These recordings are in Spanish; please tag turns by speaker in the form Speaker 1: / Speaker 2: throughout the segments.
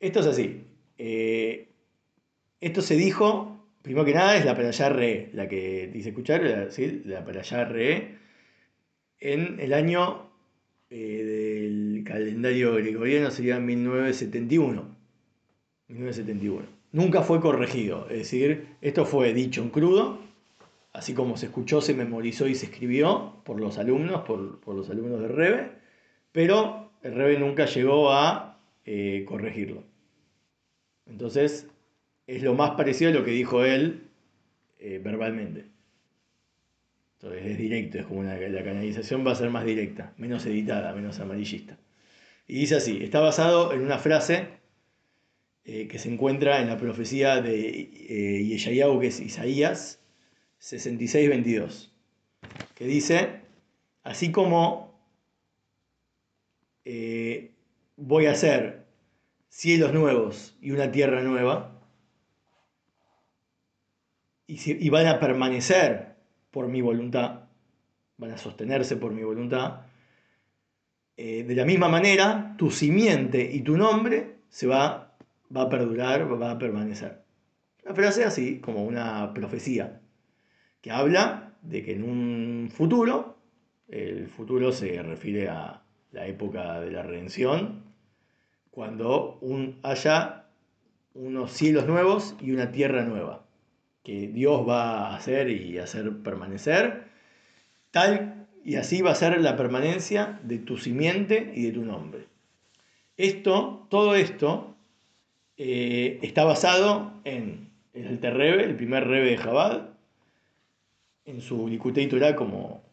Speaker 1: Esto es así. Eh, esto se dijo, primero que nada, es la Perayá Re, la que dice escuchar, la, ¿sí? la Re, en el año eh, del calendario gregoriano sería 1971. 1971. Nunca fue corregido, es decir, esto fue dicho en crudo, así como se escuchó, se memorizó y se escribió por los alumnos, por, los alumnos de Rebe, pero el Rebe nunca llegó a eh, corregirlo. Entonces, es lo más parecido a lo que dijo él eh, verbalmente. Entonces es directo, es como una, la canalización va a ser más directa, menos editada, menos amarillista. Y dice así, está basado en una frase eh, que se encuentra en la profecía de eh, Yeshayahu, que es Isaías 66-22, que dice, así como eh, voy a hacer cielos nuevos y una tierra nueva, y van a permanecer por mi voluntad, van a sostenerse por mi voluntad. Eh, de la misma manera, tu simiente y tu nombre se va, va a perdurar, va a permanecer. Una frase así, como una profecía, que habla de que en un futuro, el futuro se refiere a la época de la redención, cuando un, haya unos cielos nuevos y una tierra nueva que Dios va a hacer y hacer permanecer, tal y así va a ser la permanencia de tu simiente y de tu nombre. Esto, todo esto, eh, está basado en, el Terrebe, el primer Rebe de Jabal, en su Likutei Torah como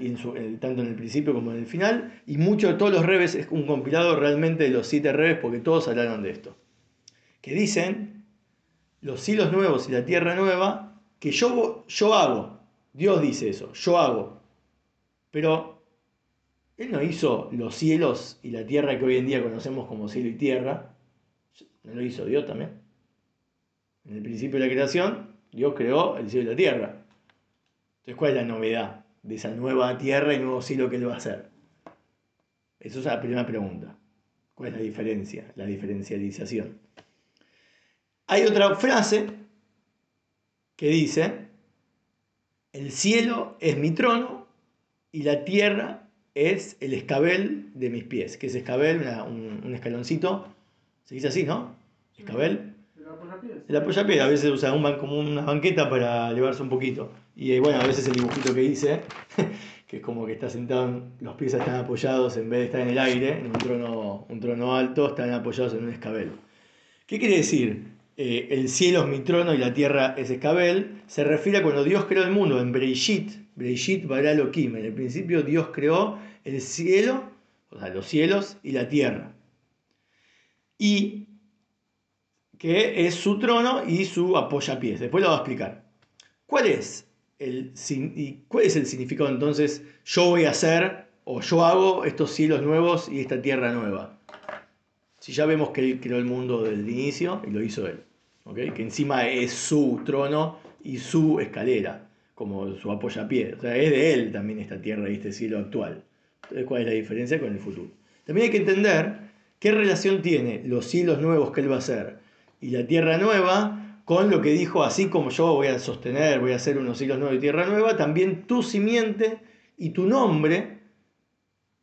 Speaker 1: y tanto en el principio como en el final, y muchos de todos los Rebes es un compilado realmente de los siete Rebes porque todos hablaron de esto, que dicen los cielos nuevos y la tierra nueva, que yo, yo hago. Dios dice eso, yo hago. Pero Él no hizo los cielos y la tierra que hoy en día conocemos como cielo y tierra. No lo hizo Dios también. En el principio de la creación, Dios creó el cielo y la tierra. Entonces, ¿cuál es la novedad de esa nueva tierra y nuevo cielo que Él va a hacer? Esa es la primera pregunta. ¿Cuál es la diferencia? La diferencialización. Hay otra frase que dice, el cielo es mi trono y la tierra es el escabel de mis pies. que es escabel? un, escaloncito. Se dice así, ¿no? Escabel. El apoyapiés. A veces usa un, como una banqueta para elevarse un poquito. Y eh, bueno, a veces el dibujito que dice, que es como que está sentado, los pies están apoyados en vez de estar en el aire, en un trono, un trono alto, están apoyados en un escabel. ¿Qué quiere decir? Eh, el cielo es mi trono y la tierra es escabel, se refiere a cuando Dios creó el mundo, en Breishit, Breishit Bara En el principio Dios creó el cielo, o sea, los cielos y la tierra. Y que es su trono y su apoyapiés. Después lo voy a explicar. ¿Cuál es el, cuál es el significado entonces? Yo voy a hacer o yo hago estos cielos nuevos y esta tierra nueva. Si ya vemos que Él creó el mundo desde el inicio y lo hizo Él, que encima es su trono y su escalera, como su apoyapié. O sea, es de Él también esta tierra y este cielo actual. Entonces, ¿cuál es la diferencia con el futuro? También hay que entender qué relación tiene los cielos nuevos que Él va a hacer y la tierra nueva con lo que dijo, así como yo voy a sostener, voy a hacer unos cielos nuevos y tierra nueva, también tu simiente y tu nombre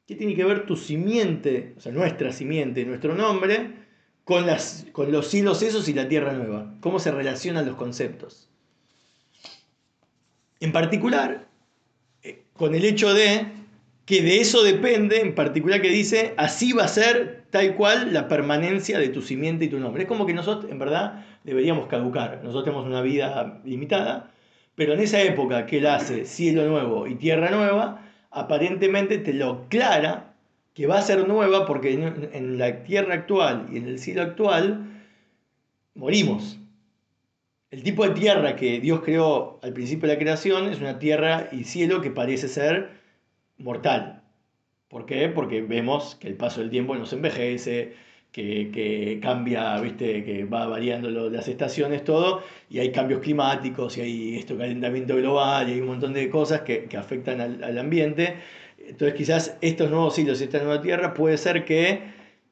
Speaker 1: ¿Qué tiene que ver tu simiente, o sea, nuestra simiente, nuestro nombre, con, las, con los hilos esos y la tierra nueva? ¿Cómo se relacionan los conceptos? En particular, eh, con el hecho de que de eso depende, en particular que dice, así va a ser tal cual la permanencia de tu simiente y tu nombre. Es como que nosotros, en verdad, deberíamos caducar. Nosotros tenemos una vida limitada, pero en esa época que él hace cielo nuevo y tierra nueva, aparentemente te lo aclara que va a ser nueva porque en, la tierra actual y en el cielo actual morimos. El tipo de tierra que Dios creó al principio de la creación es una tierra y cielo que parece ser mortal. ¿Por qué? Porque vemos que el paso del tiempo nos envejece, que, cambia, ¿viste? que va variando las estaciones, todo, y hay cambios climáticos, y hay esto, calentamiento global, y hay un montón de cosas que, afectan al, ambiente. Entonces quizás estos nuevos hilos esta nueva Tierra puede ser que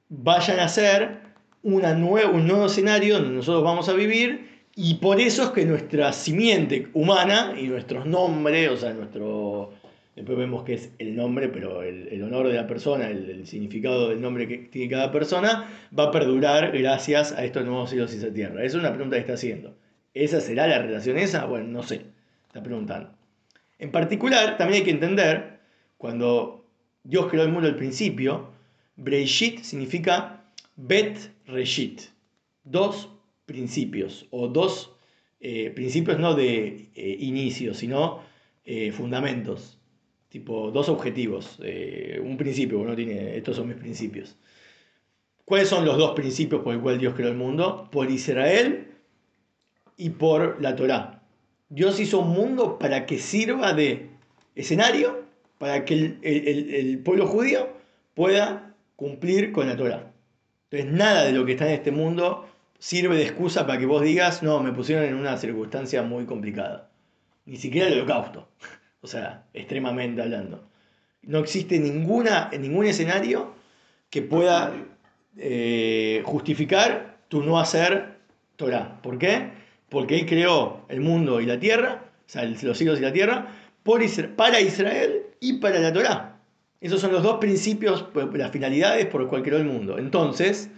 Speaker 1: vayan a ser una un nuevo escenario donde nosotros vamos a vivir y por eso es que nuestra simiente humana y nuestros nombres, o sea, nuestro... Después vemos que es el nombre, pero el, honor de la persona, el, significado del nombre que tiene cada persona, va a perdurar gracias a estos nuevos cielos y esa tierra. Esa es una pregunta que está haciendo. ¿Esa será la relación esa? Bueno, no sé. Está preguntando. En particular, también hay que entender, cuando Dios creó el mundo al principio, Breishit significa Bet Reshit. Dos principios, o dos eh, principios no de eh, inicio, sino eh, fundamentos. Tipo, dos objetivos. un principio, uno tiene, estos son mis principios. ¿Cuáles son los dos principios por el cual Dios creó el mundo? Por Israel y por la Torá. Dios hizo un mundo para que sirva de escenario para que el, pueblo judío pueda cumplir con la Torah. Entonces nada de lo que está en este mundo sirve de excusa para que vos digas, no, me pusieron en una circunstancia muy complicada. Ni siquiera el holocausto. O sea, extremadamente hablando. No existe ninguna, ningún escenario que pueda eh, justificar tu no hacer Torah. ¿Por qué? Porque Él creó el mundo y la tierra, o sea, los cielos y la tierra, para Israel y para la Torá. Esos son los dos principios, pues, las finalidades por las cuales creó el mundo. Entonces,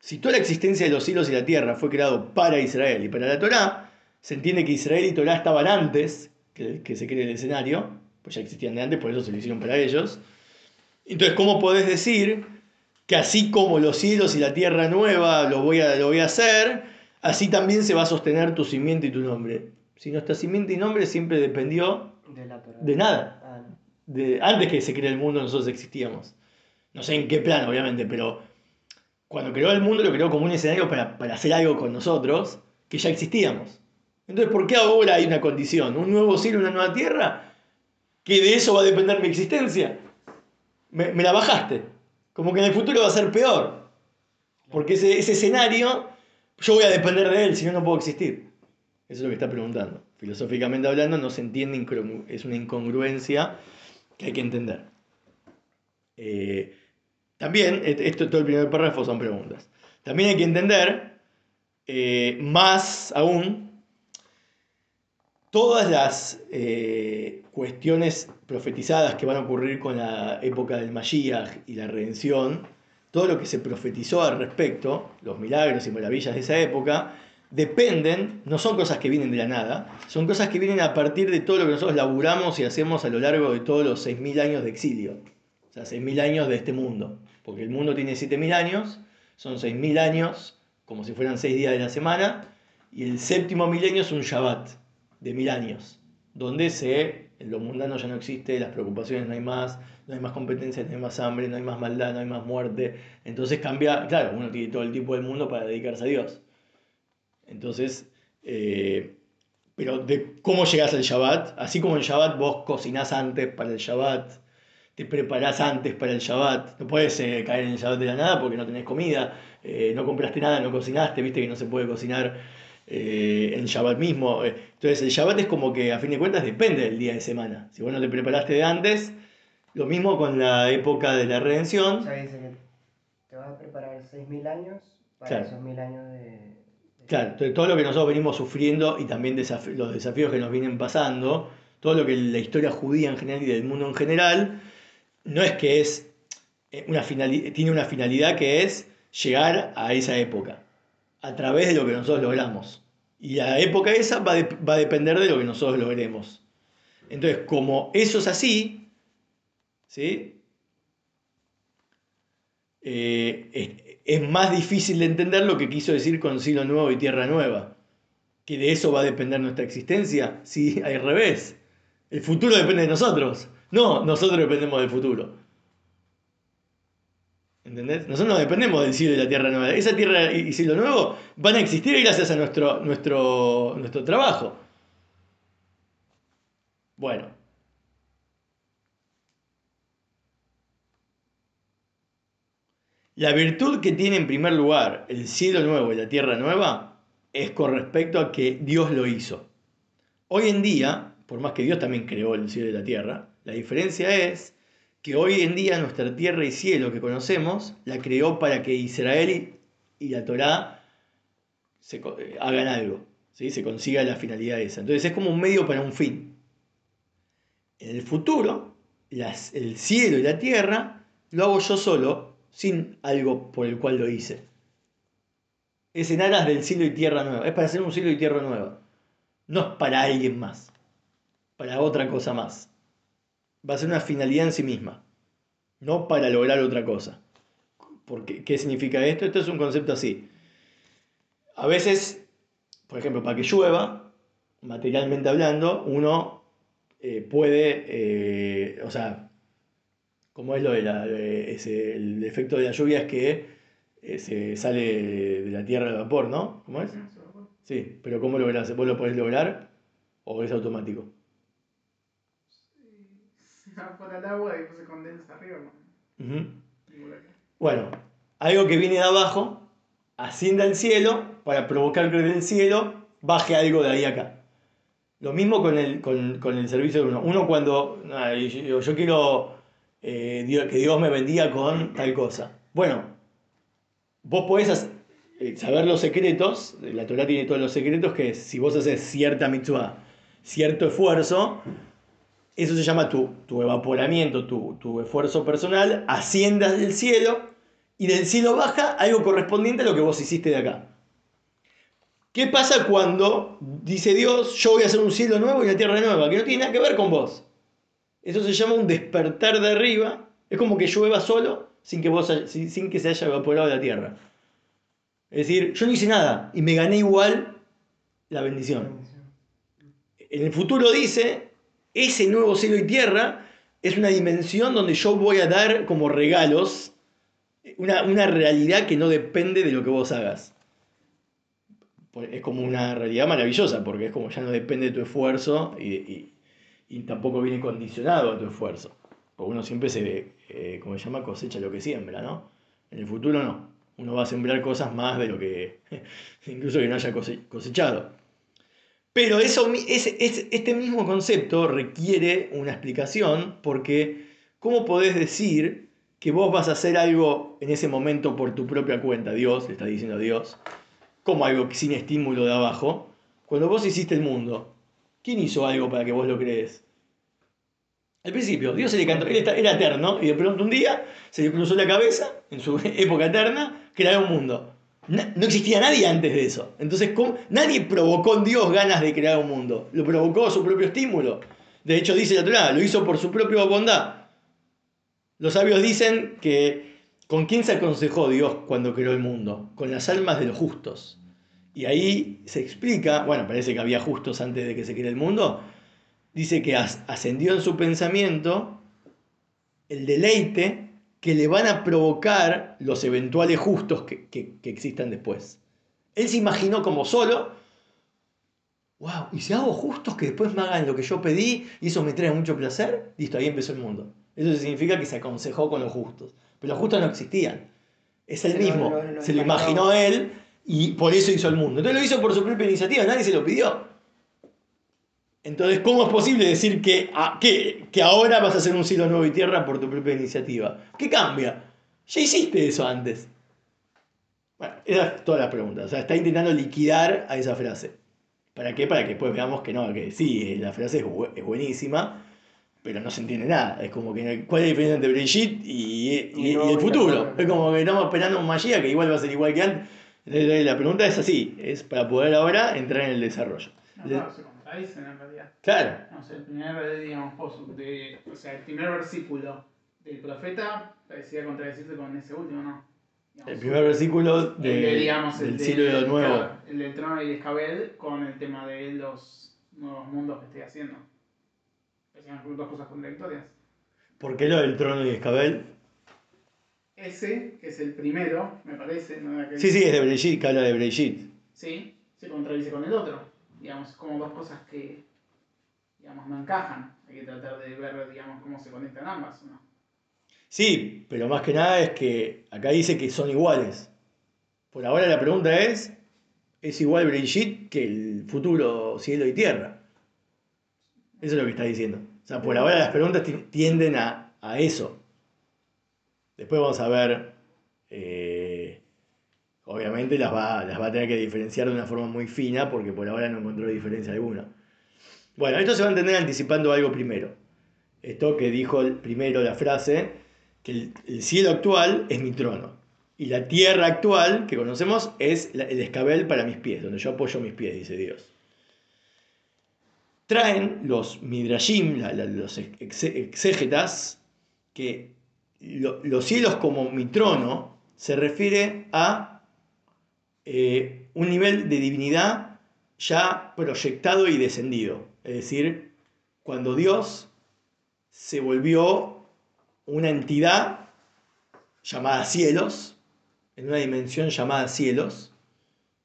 Speaker 1: si toda la existencia de los cielos y la tierra fue creado para Israel y para la Torá, se entiende que Israel y Torá estaban antes que, que se cree el escenario, pues ya existían de antes, por eso se lo hicieron para ellos. Entonces, ¿cómo podés decir que así como los cielos y la tierra nueva lo voy a, lo voy a hacer, así también se va a sostener tu simiente y tu nombre? Si nuestra simiente y nombre siempre dependió de, nada. Ah, de, antes que se cree el mundo, nosotros existíamos. No sé en qué plano, obviamente, pero cuando creó el mundo lo creó como un escenario para, hacer algo con nosotros, que ya existíamos. Entonces, ¿por qué ahora hay una condición? ¿Un nuevo cielo, una nueva tierra? Que de eso va a depender mi existencia. Me, la bajaste. Como que en el futuro va a ser peor. Porque ese, escenario, yo voy a depender de él, si no, no puedo existir. Eso es lo que está preguntando. Filosóficamente hablando, no se entiende, es una incongruencia que hay que entender. Eh, también, esto todo el primer párrafo son preguntas. También hay que entender, eh, más aún, todas las eh, cuestiones profetizadas que van a ocurrir con la época del Mashiach y la redención, todo lo que se profetizó al respecto, los milagros y maravillas de esa época, dependen, no son cosas que vienen de la nada, son cosas que vienen a partir de todo lo que nosotros laburamos y hacemos a lo largo de todos los 6.000 años de exilio. O sea, 6.000 años de este mundo. Porque el mundo tiene 7.000 años, son 6.000 años, como si fueran 6 días de la semana, y el séptimo milenio es un Shabbat de mil años, donde se, en lo mundano ya no existe, las preocupaciones no hay más, no hay más competencia, no hay más hambre, no hay más maldad, no hay más muerte. Entonces cambia, claro, uno tiene todo el tiempo del mundo para dedicarse a Dios. Entonces, eh, pero de cómo llegas al Shabbat, así como en Shabbat vos cocinás antes para el Shabbat, te preparás antes para el Shabbat, no puedes eh, caer en el Shabbat de la nada porque no tenés comida, eh, no compraste nada, no cocinaste, viste que no se puede cocinar en Shabbat mismo. Entonces el Shabbat es como que a fin de cuentas depende del día de semana. Si vos no te preparaste de antes, lo mismo con la época de la redención.
Speaker 2: O dice que te vas a preparar 6.000 años para esos 1.000 años de
Speaker 1: Claro, todo lo que nosotros venimos sufriendo y también los desafíos que nos vienen pasando, todo lo que la historia judía en general y del mundo en general, no es que es eh, una tiene una finalidad que es llegar a esa época, a través de lo que nosotros logramos. Y la época esa va, a depender de lo que nosotros logremos. Entonces, como eso es así, ¿sí? Eh, es más difícil de entender lo que quiso decir con cielo nuevo y tierra nueva. Que de eso va a depender nuestra existencia. Sí, al revés. El futuro depende de nosotros. No, nosotros dependemos del futuro. ¿Entendés? Nosotros no dependemos del cielo y la tierra nueva. Esa tierra y cielo nuevo van a existir gracias a nuestro, nuestro, nuestro trabajo. Bueno. La virtud que tiene en primer lugar el cielo nuevo y la tierra nueva es con respecto a que Dios lo hizo. Hoy en día, por más que Dios también creó el cielo y la tierra, la diferencia es que hoy en día nuestra tierra y cielo que conocemos la creó para que Israel y la Torá se, eh, hagan algo, ¿sí? se consiga la finalidad esa. Entonces es como un medio para un fin. En el futuro, el cielo y la tierra lo hago yo solo, sin algo por el cual lo hice. Es en aras del cielo y tierra nueva, es para hacer un cielo y tierra nueva. No es para alguien más, para otra cosa más. Va a ser una finalidad en sí misma, no para lograr otra cosa. Porque, ¿Qué significa esto? Esto es un concepto así. A veces, por ejemplo, para que llueva, materialmente hablando, uno eh, puede, eh, o sea, como es lo de la, el efecto de la lluvia es que eh, se sale de la tierra el vapor, ¿no? ¿Cómo es? Sí, pero ¿cómo logras? ¿Vos lo podés lograr o es automático?
Speaker 3: Se va por el agua y después se condensa arriba.
Speaker 1: Bueno, algo que viene de abajo asciende al cielo para provocar que del cielo baje algo de ahí acá. Lo mismo con el, con, el servicio de uno. Uno cuando yo, quiero eh, que Dios me bendiga con tal cosa. Bueno, vos podés eh, saber los secretos, la Torah tiene todos los secretos, que si vos haces cierta mitzvah, cierto esfuerzo, eso se llama tu, tu evaporamiento, tu, tu esfuerzo personal, asciendas del cielo y del cielo baja algo correspondiente a lo que vos hiciste de acá. ¿Qué pasa cuando dice Dios, yo voy a hacer un cielo nuevo y una tierra nueva, que no tiene nada que ver con vos? Eso se llama un despertar de arriba. Es como que llueva solo sin que, vos, sin que se haya evaporado la tierra. Es decir, yo no hice nada y me gané igual la bendición. En el futuro dice, ese nuevo cielo y tierra es una dimensión donde yo voy a dar como regalos una, realidad que no depende de lo que vos hagas. Pues es como una realidad maravillosa, porque es como ya no depende de tu esfuerzo y, tampoco viene condicionado a tu esfuerzo. Porque uno siempre se ve, eh, como se llama, cosecha lo que siembra, ¿no? En el futuro no. Uno va a sembrar cosas más de lo que, incluso que no haya cosechado. Pero eso, este mismo concepto requiere una explicación porque ¿cómo podés decir que vos vas a hacer algo en ese momento por tu propia cuenta, Dios, le está diciendo Dios, como algo sin estímulo de abajo, cuando vos hiciste el mundo, ¿quién hizo algo para que vos lo crees? Al principio, Dios se le cantó, él era eterno, y de pronto un día se le cruzó la cabeza, en su época eterna, crear un mundo. No, existía nadie antes de eso. Entonces, nadie provocó en Dios ganas de crear un mundo. Lo provocó su propio estímulo. De hecho, dice la Torah, lo hizo por su propia bondad. Los sabios dicen que ¿con quién se aconsejó Dios cuando creó el mundo? Con las almas de los justos. Y ahí se explica, bueno, parece que había justos antes de que se creara el mundo, dice que ascendió en su pensamiento el deleite que le van a provocar los eventuales justos que, que, existan después. Él se imaginó como solo, wow, y si hago justos que después me hagan lo que yo pedí y eso me trae mucho placer, listo, ahí empezó el mundo. Eso significa que se aconsejó con los justos. Pero los justos no existían. Es el mismo. se lo imaginó él y por eso hizo el mundo. Entonces lo hizo por su propia iniciativa, nadie se lo pidió. Entonces, ¿cómo es posible decir que, que, que ahora vas a hacer un cielo nuevo y tierra por tu propia iniciativa? ¿Qué cambia? Ya hiciste eso antes. Bueno, esa es toda la pregunta. O sea, está intentando liquidar a esa frase. ¿Para qué? Para que después veamos que no, que sí, la frase es buenísima, pero no se entiende nada. Es como que, ¿cuál es la diferencia entre Brigitte y, el futuro? Es como que estamos esperando un magia que igual va a ser igual que antes. La pregunta es así, es para poder ahora entrar en el desarrollo.
Speaker 3: No, claro, contradicen en realidad.
Speaker 1: Claro.
Speaker 3: El primer, digamos, de, o sea, el primer versículo del profeta parecía contradecirse con ese último, ¿no?
Speaker 1: el primer versículo de, digamos, del cielo de lo nuevo.
Speaker 3: el del trono y Escabel con el tema de los nuevos mundos que estoy haciendo dos cosas contradictorias.
Speaker 1: ¿Por qué lo del trono y escabel?
Speaker 3: Ese, que es el primero, me parece. ¿no?
Speaker 1: Sí, sí, es de Brigitte, que habla de Brigitte.
Speaker 3: Sí, se contradice con el otro. Digamos, como dos cosas que digamos, no encajan. Hay que tratar de ver digamos, cómo se conectan ambas. ¿no?
Speaker 1: Sí, pero más que nada es que acá dice que son iguales. Por ahora la pregunta es, ¿es igual Brigitte que el futuro cielo y tierra? Eso es lo que está diciendo. O sea, por ahora las preguntas tienden a, eso. Después vamos a ver, eh, Obviamente las va, las va a tener que diferenciar de una forma muy fina porque por ahora no encontró diferencia alguna. Bueno, esto se va a entender anticipando algo primero. Esto que dijo primero la frase, que el, el cielo actual es mi trono. Y la tierra actual que conocemos es el escabel para mis pies, donde yo apoyo mis pies, dice Dios. Traen los midrashim, los ex- exégetas, que lo- los cielos como mi trono se refiere a eh, un nivel de divinidad ya proyectado y descendido. Es decir, cuando Dios se volvió una entidad llamada cielos, en una dimensión llamada cielos.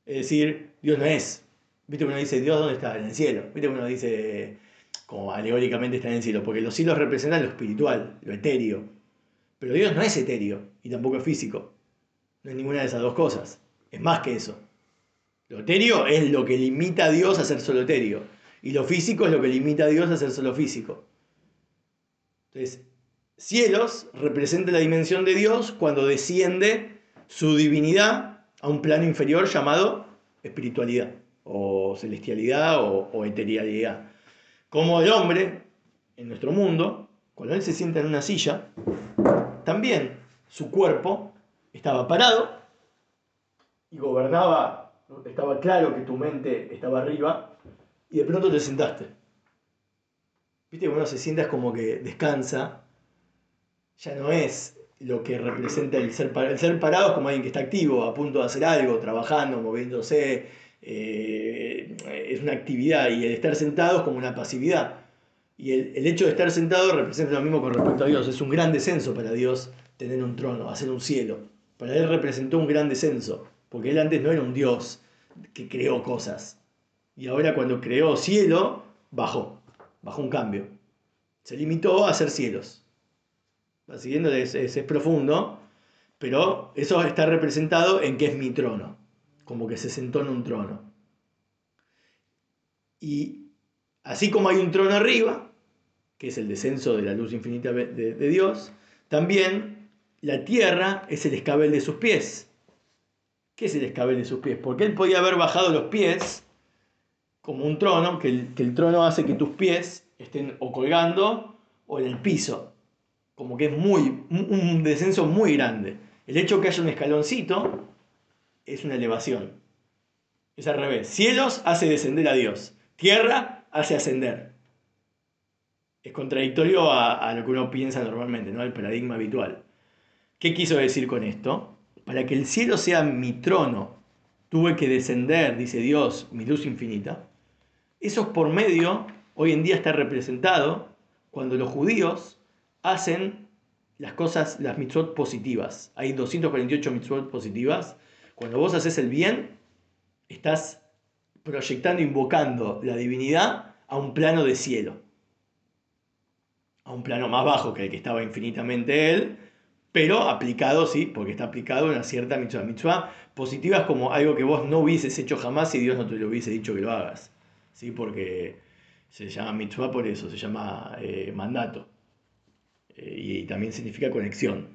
Speaker 1: Es decir, Dios no es. ¿Viste que uno dice, Dios dónde está? En el cielo. ¿Viste que uno dice, como alegóricamente está en el cielo? Porque los cielos representan lo espiritual, lo etéreo. Pero Dios no es etéreo y tampoco es físico. No es ninguna de esas dos cosas. Es más que eso. Lo etéreo es lo que limita a Dios a ser solo etéreo. Y lo físico es lo que limita a Dios a ser solo físico. Entonces, cielos representa la dimensión de Dios cuando desciende su divinidad a un plano inferior llamado espiritualidad, o celestialidad, o, o eterialidad. Como el hombre, en nuestro mundo, cuando él se sienta en una silla, también su cuerpo estaba parado y gobernaba, estaba claro que tu mente estaba arriba, y de pronto te sentaste. Viste que uno se sienta como que descansa, ya no es lo que representa el ser, par- el ser parado, es como alguien que está activo, a punto de hacer algo, trabajando, moviéndose, eh, es una actividad, y el estar sentado es como una pasividad. Y el, el hecho de estar sentado representa lo mismo con respecto a Dios, es un gran descenso para Dios tener un trono, hacer un cielo. Para él representó un gran descenso, porque él antes no era un Dios que creó cosas. Y ahora cuando creó cielo, bajó, bajó un cambio. Se limitó a hacer cielos. Siguiendo, es, es- es profundo, pero eso está representado en que es mi trono, como que se sentó en un trono. Y así como hay un trono arriba, que es el descenso de la luz infinita de Dios, también la tierra es el escabel de sus pies. ¿Qué es el escabel de sus pies? Porque él podía haber bajado los pies como un trono, que el, que el trono hace que tus pies estén o colgando o en el piso. Como que es muy, un descenso muy grande. El hecho que haya un escaloncito es una elevación. Es al revés. Cielos hace descender a Dios. Tierra hace ascender. Es contradictorio a, a lo que uno piensa normalmente, ¿no? El paradigma habitual. ¿Qué quiso decir con esto? Para que el cielo sea mi trono, tuve que descender, dice Dios, mi luz infinita. Eso es por medio, hoy en día está representado, cuando los judíos hacen las cosas, las mitzvot positivas. Hay 248 mitzvot positivas. Cuando vos haces el bien, estás proyectando, invocando la divinidad a un plano de cielo. A un plano más bajo que el que estaba infinitamente él, pero aplicado, sí, porque está aplicado una cierta mitzvah. Mitzvah positiva es como algo que vos no hubieses hecho jamás si Dios no te lo hubiese dicho que lo hagas. ¿sí? Porque se llama mitzvah por eso, se llama eh, mandato. Eh, y, también significa conexión.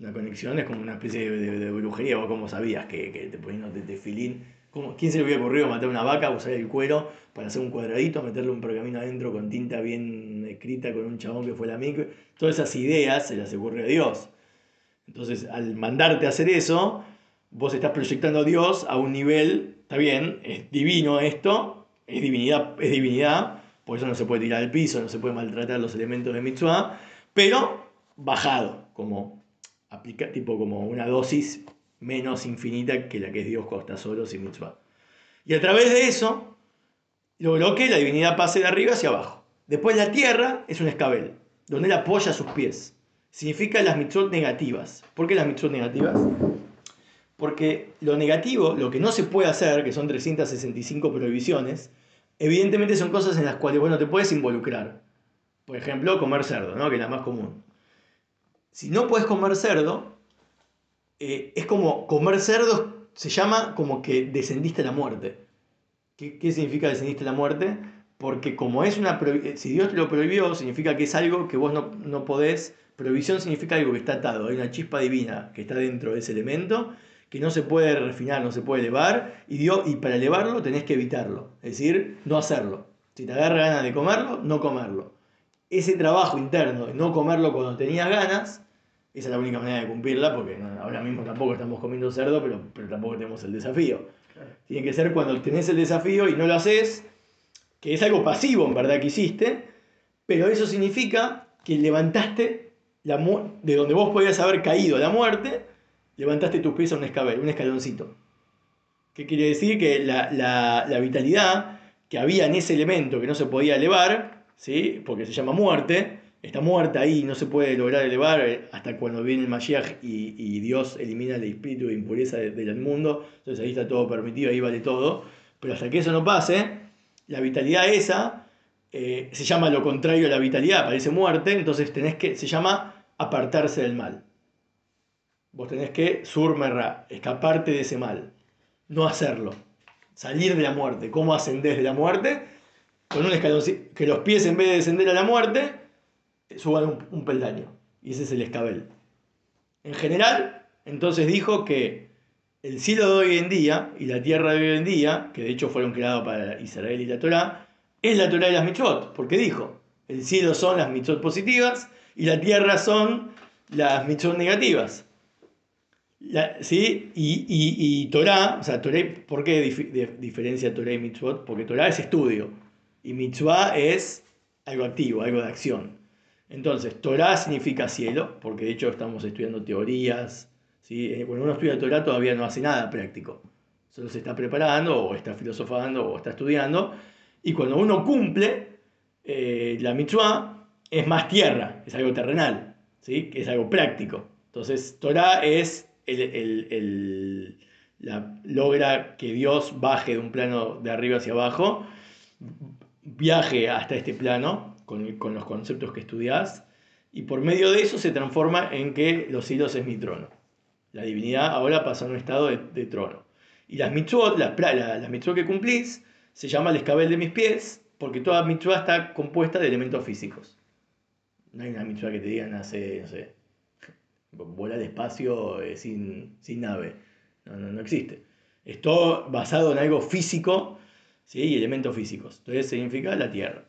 Speaker 1: Una conexión es como una especie de, brujería, vos como sabías que, que te ponían de tefilín. ¿Cómo- ¿Quién se le hubiera ocurrido matar una vaca, usar el cuero para hacer un cuadradito, meterle un pergamino adentro con tinta bien escrita con un chabón que fue la micro? Todas esas ideas se las ocurrió a Dios. Entonces, al mandarte a hacer eso, vos estás proyectando a Dios a un nivel, está bien, es divino esto, es divinidad, es divinidad, por eso no se puede tirar al piso, no se puede maltratar los elementos de mitzvah, pero bajado, como aplica, tipo como una dosis menos infinita que la que es Dios cuando está solo sin mitzvah. Y a través de eso, logró que la divinidad pase de arriba hacia abajo. Después la tierra es un escabel, donde él apoya sus pies. Significa las mitzvot negativas. ¿Por qué las mitzvot negativas? Porque lo negativo, lo que no se puede hacer, que son 365 prohibiciones, evidentemente son cosas en las cuales vos no te puedes involucrar. Por ejemplo, comer cerdo, ¿no? que es la más común. Si no puedes comer cerdo, eh, es como comer cerdo se llama como que descendiste a la muerte. ¿Qué, qué significa descendiste a la muerte? Porque como es una prohi- si Dios te lo prohibió, significa que es algo que vos no, no podés. Prohibición significa algo que está atado. Hay una chispa divina que está dentro de ese elemento que no se puede refinar, no se puede elevar, y, Dios, y para elevarlo tenés que evitarlo, es decir, no hacerlo. Si te agarra ganas de comerlo, no comerlo. Ese trabajo interno de no comerlo cuando tenías ganas, esa es la única manera de cumplirla, porque ahora mismo tampoco estamos comiendo cerdo, pero, pero tampoco tenemos el desafío. Tiene que ser cuando tenés el desafío y no lo haces, que es algo pasivo en verdad que hiciste, pero eso significa que levantaste la de donde vos podías haber caído la muerte, levantaste tus pies a un escabel, un escaloncito. ¿Qué quiere decir? Que la, la, la, vitalidad que había en ese elemento que no se podía elevar, ¿sí? porque se llama muerte, está muerta ahí, no se puede lograr elevar eh, hasta cuando viene el Mashiach y, y Dios elimina el espíritu de impureza del mundo, entonces ahí está todo permitido, ahí vale todo, pero hasta que eso no pase, la vitalidad esa eh, se llama lo contrario a la vitalidad, parece muerte, entonces tenés que, se llama apartarse del mal. Vos tenés que surmerra, escaparte de ese mal, no hacerlo, salir de la muerte. ¿Cómo ascendés de la muerte? Con un escalón, que los pies en vez de descender a la muerte, suban un, un peldaño. Y ese es el escabel. En general, entonces dijo que el cielo de hoy en día y la tierra de hoy en día, que de hecho fueron creados para Israel y la Torah, es la Torah de las mitzvot, porque dijo, el cielo son las mitzvot positivas y la tierra son las mitzvot negativas. ¿Sí? Y, y, Torah, o sea, Torah, ¿por qué diferencia Torah y mitzvot? Porque Torah es estudio y mitzvah es algo activo, algo de acción. Entonces, Torah significa cielo, porque de hecho estamos estudiando teorías. ¿Sí? Eh, cuando uno estudia Torah todavía no hace nada práctico. Solo se está preparando, o está filosofando, o está estudiando, y cuando uno cumple eh, la mitzvah, es más tierra, es algo terrenal, ¿sí? es algo práctico. Entonces, Torah es el, la, logra que Dios baje de un plano de arriba hacia abajo, viaje hasta este plano con, con los conceptos que estudias, y por medio de eso se transforma en que los cielos es mi trono. La divinidad ahora pasa a un estado de, trono. Y las mitzvot, las, las mitzvot que cumplís, se llama el escabel de mis pies, porque toda mitzvah está compuesta de elementos físicos. No hay una mitzvah que te digan, hace, no sé, volar despacio eh, sin, sin, nave. No, no, no, existe. Es todo basado en algo físico ¿sí? y elementos físicos. Entonces significa la tierra.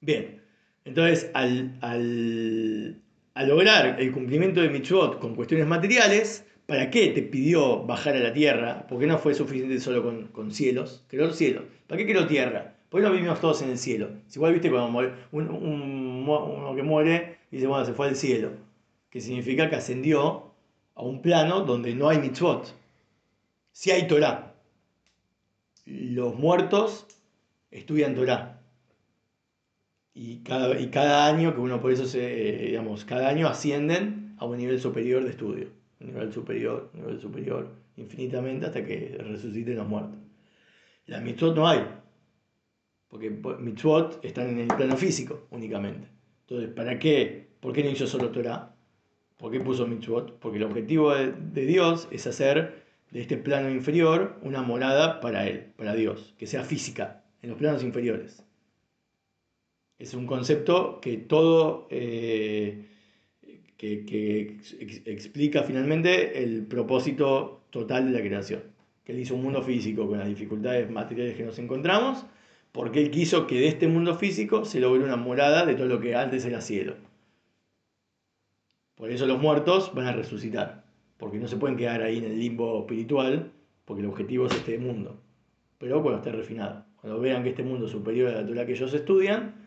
Speaker 1: Bien, entonces al, al, al lograr el cumplimiento de mitzvot con cuestiones materiales, ¿Para qué te pidió bajar a la tierra? ¿Por qué no fue suficiente solo con, cielos? Creó el cielo. ¿Para qué creó tierra? ¿Por qué no vivimos todos en el cielo? igual viste cuando muere, uno que muere dice, bueno, se fue al cielo. Que significa que ascendió a un plano donde no hay mitzvot. Si hay Torah. Los muertos estudian Torah. Y cada, y cada año, que uno por eso se, eh, digamos, cada año ascienden a un nivel superior de estudio nivel superior, nivel superior, infinitamente hasta que resuciten los muertos. Las mitzvot no hay, porque mitzvot están en el plano físico únicamente. Entonces, ¿para qué? ¿Por qué no hizo solo Torah? ¿Por qué puso mitzvot? Porque el objetivo de, de Dios es hacer de este plano inferior una morada para Él, para Dios, que sea física, en los planos inferiores. Es un concepto que todo... Eh, que, explica finalmente el propósito total de la creación. Que él hizo un mundo físico con las dificultades materiales que nos encontramos, porque él quiso que de este mundo físico se logre una morada de todo lo que antes era cielo. Por eso los muertos van a resucitar, porque no se pueden quedar ahí en el limbo espiritual, porque el objetivo es este mundo. Pero cuando esté refinado, cuando vean que este mundo es superior a la altura que ellos estudian,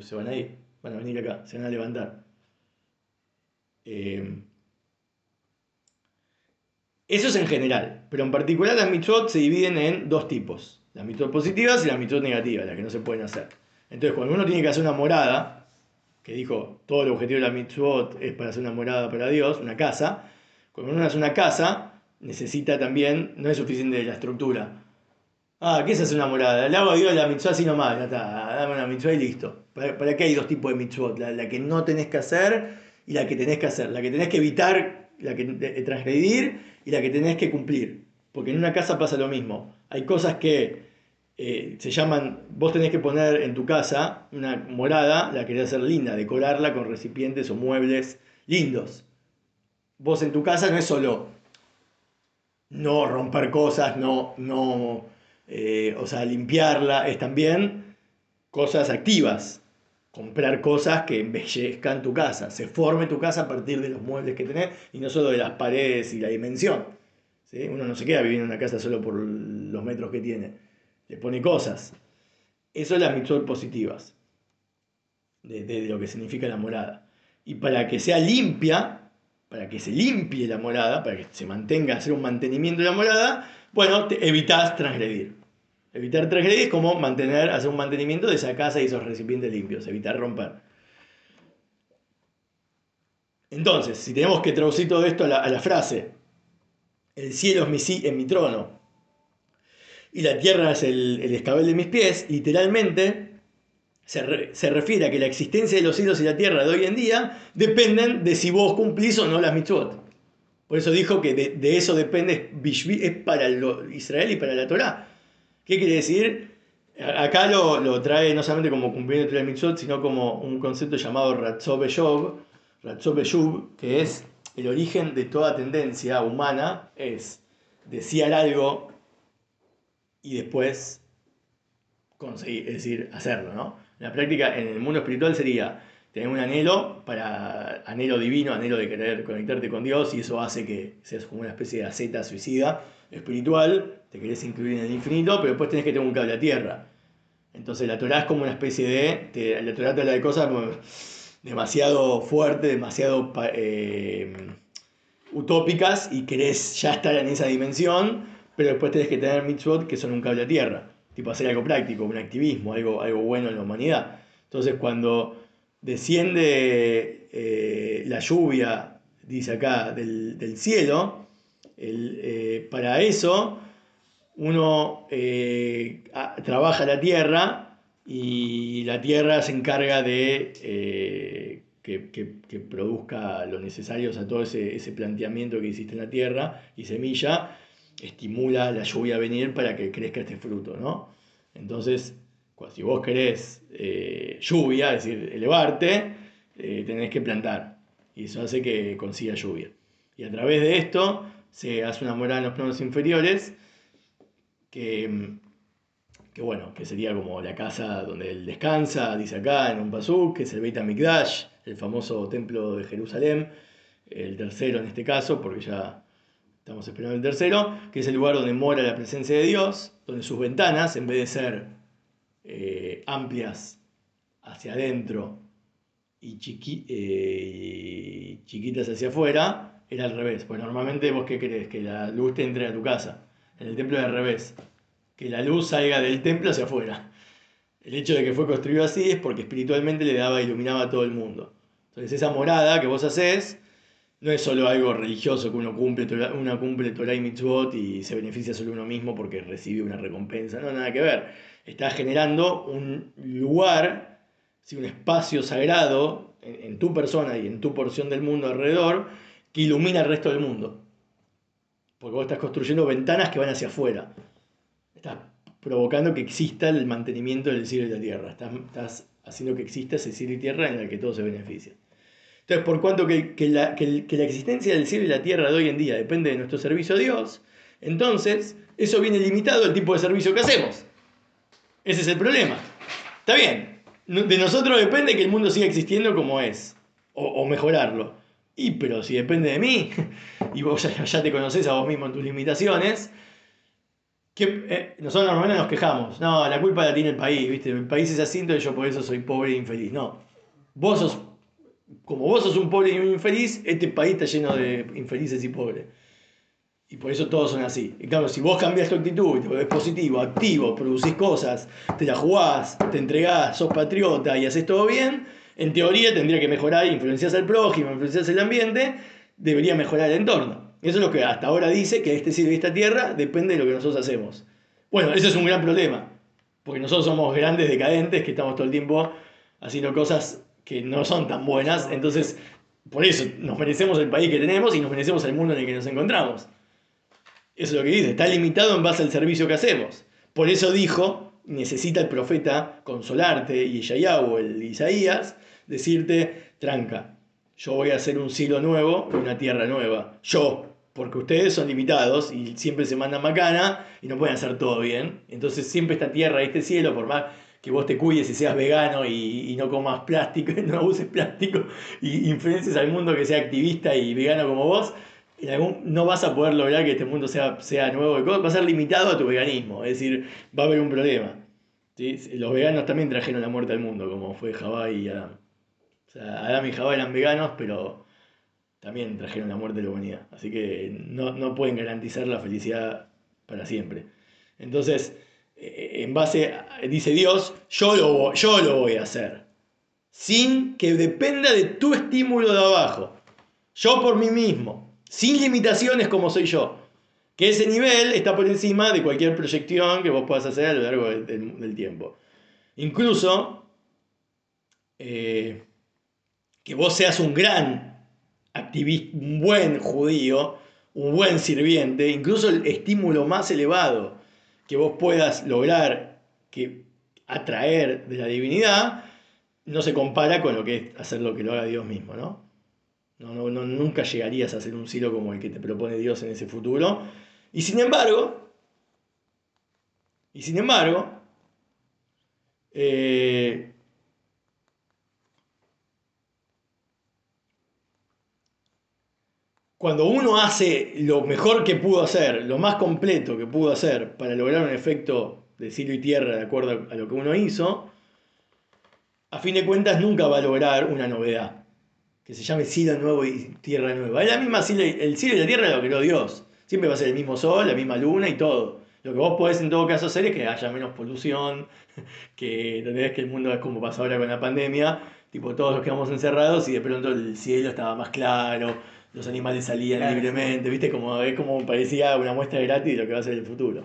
Speaker 1: se, van a ir, van a venir acá, se van a levantar. Eh, eso es en general, pero en particular las mitzvot se dividen en dos tipos, las mitzvot positivas y las mitzvot negativas, las que no se pueden hacer. Entonces, cuando uno tiene que hacer una morada, que dijo, todo el objetivo de la mitzvot es para hacer una morada para Dios, una casa, cuando uno hace una casa, necesita también, no es suficiente la estructura. Ah, ¿qué es una morada? Le hago a Dios la mitzvah así nomás, ya está, dame una mitzvah y listo. ¿Para, qué hay dos tipos de mitzvot? La, la que no tenés que hacer y la que tenés que hacer, la que tenés que evitar, la que eh, transgredir y la que tenés que cumplir. Porque en una casa pasa lo mismo. Hay cosas que eh, se llaman, vos tenés que poner en tu casa una morada, la querés hacer linda, decorarla con recipientes o muebles lindos. Vos en tu casa no es solo no romper cosas, no, no, eh, o sea, limpiarla, es también cosas activas, comprar cosas que embellezcan tu casa, se forme tu casa a partir de los muebles que tenés y no solo de las paredes y la dimensión. ¿sí? Uno no se queda viviendo en una casa solo por los metros que tiene, le pone cosas. Eso es las mitzvot positivas, de, de lo que significa la morada. Y para que sea limpia, para que se limpie la morada, para que se mantenga, hacer un mantenimiento de la morada, bueno, te evitas transgredir. Evitar transgredir es como mantener, hacer un mantenimiento de esa casa y esos recipientes limpios, evitar romper. Entonces, si tenemos que traducir todo esto a la, frase, el cielo es mi, en mi trono y la tierra es el, el escabel de mis pies, literalmente se, refiere a que la existencia de los cielos y la tierra de hoy en día dependen de si vos cumplís o no las mitzvot. Por eso dijo que de, eso depende, es para Israel y para la Torah. ¿Qué quiere decir? Acá lo, trae no solamente como cumpliendo la mitzvot, sino como un concepto llamado Ratzobe Shub, que es el origen de toda tendencia humana, es desear algo y después conseguir, es decir, hacerlo, ¿no? la práctica en el mundo espiritual sería tener un anhelo para anhelo divino, anhelo de querer conectarte con Dios y eso hace que seas como una especie de aceta suicida espiritual, te querés incluir en el infinito, pero después tenés que tener un cable a tierra. Entonces la Torah es como una especie de, la Torah te habla de cosas demasiado fuertes, demasiado eh, utópicas y querés ya estar en esa dimensión, pero después tenés que tener mitzvot que son un cable a tierra tipo hacer algo práctico, un activismo, algo, algo bueno en la humanidad. Entonces cuando desciende eh, la lluvia, dice acá, del, cielo, eh, para eso uno eh, trabaja la tierra y la tierra se encarga de que, produzca lo necesario, o todo ese, ese planteamiento que hiciste en la tierra y semilla, estimula la lluvia a venir para que crezca este fruto, ¿no? Entonces, si vos querés eh, lluvia, es decir, elevarte, eh, tenés que plantar. Y eso hace que consiga lluvia. Y a través de esto se hace una morada en los planos inferiores, que, que, bueno, que sería como la casa donde él descansa, dice acá en un pasú, que es el Beit HaMikdash, el famoso templo de Jerusalén, el tercero en este caso, porque ya Estamos esperando el tercero, que es el lugar donde mora la presencia de Dios, donde sus ventanas, en vez de ser eh, amplias hacia adentro y eh, chiquitas hacia afuera, era al revés. Pues normalmente vos qué querés, que la luz te entre a tu casa. En el templo es al revés, que la luz salga del templo hacia afuera. El hecho de que fue construido así es porque espiritualmente le daba, iluminaba a todo el mundo. Entonces esa morada que vos haces no es solo algo religioso que uno cumple, uno cumple Torah y Mitzvot y se beneficia solo uno mismo porque recibe una recompensa. No, nada que ver. Está generando un lugar, un espacio sagrado en, tu persona y en tu porción del mundo alrededor que ilumina el resto del mundo. Porque vos estás construyendo ventanas que van hacia afuera. Estás provocando que exista el mantenimiento del cielo y la tierra. Estás, estás haciendo que exista ese cielo y tierra en el que todo se beneficia. Entonces, por cuanto que, la, existencia del cielo y la tierra de hoy en día depende de nuestro servicio a Dios, entonces eso viene limitado al tipo de servicio que hacemos. Ese es el problema. Está bien, de nosotros depende que el mundo siga existiendo como es, o, mejorarlo. Y pero si depende de mí, y vos ya, te conoces a vos mismo en tus limitaciones, que eh, nosotros normalmente nos quejamos, no, la culpa la tiene el país, ¿viste? El país es así, entonces yo por eso soy pobre e infeliz. No, vos sos como vos sos un pobre y un infeliz, este país está lleno de infelices y pobres. Y por eso todos son así. Y claro, si vos cambias tu actitud, te volvés positivo, activo, producís cosas, te la jugás, te entregás, sos patriota y haces todo bien, en teoría tendría que mejorar, influencias al prójimo, influencias el ambiente, debería mejorar el entorno. Eso es lo que hasta ahora dice que este cielo y esta tierra depende de lo que nosotros hacemos. Bueno, eso es un gran problema, porque nosotros somos grandes decadentes que estamos todo el tiempo haciendo cosas que no son tan buenas, entonces por eso nos merecemos el país que tenemos y nos merecemos el mundo en el que nos encontramos. Eso es lo que dice, está limitado en base al servicio que hacemos. Por eso dijo, necesita el profeta consolarte y o el Isaías, decirte, tranca, yo voy a hacer un cielo nuevo una tierra nueva. Yo, porque ustedes son limitados y siempre se mandan macana y no pueden hacer todo bien. Entonces siempre esta tierra y este cielo, por más que vos te cuides y seas vegano y, no comas plástico, no uses plástico y influences al mundo que sea activista y vegano como vos, no vas a poder lograr que este mundo sea, sea nuevo, va a ser limitado a tu veganismo, es decir, va a haber un problema. Los veganos también trajeron la muerte al mundo, como fue Jabá y Adam. O sea, Adam y Jabá eran veganos, pero también trajeron la muerte a la humanidad. Así que no, pueden garantizar la felicidad para siempre. Entonces, eh, en base, dice Dios, yo lo, yo lo voy a hacer. Sin que dependa de tu estímulo de abajo. Yo por mí mismo. Sin limitaciones como soy yo. Que ese nivel está por encima de cualquier proyección que vos puedas hacer a lo largo del, tiempo. Incluso eh, que vos seas un gran activista, un buen judío, un buen sirviente, incluso el estímulo más elevado que vos puedas lograr que atraer de la divinidad, no se compara con lo que es hacer lo que lo haga Dios mismo, ¿no? No, no, nunca llegarías a hacer un silo como el que te propone Dios en ese futuro. Y sin embargo, y sin embargo, eh, cuando uno hace lo mejor que pudo hacer, lo más completo que pudo hacer para lograr un efecto de cielo y tierra de acuerdo a lo que uno hizo, a fin de cuentas nunca va a lograr una novedad, que se llame cielo nuevo y tierra nueva. Es la misma el cielo y la tierra lo creó Dios. Siempre va a ser el mismo sol, la misma luna y todo. Lo que vos podés en todo caso hacer es que haya menos polución, que, que el mundo es como pasa ahora con la pandemia, tipo todos los quedamos encerrados y de pronto el cielo estaba más claro, los animales salían libremente, ¿viste? Como, es como parecía una muestra gratis de lo que va a ser el futuro.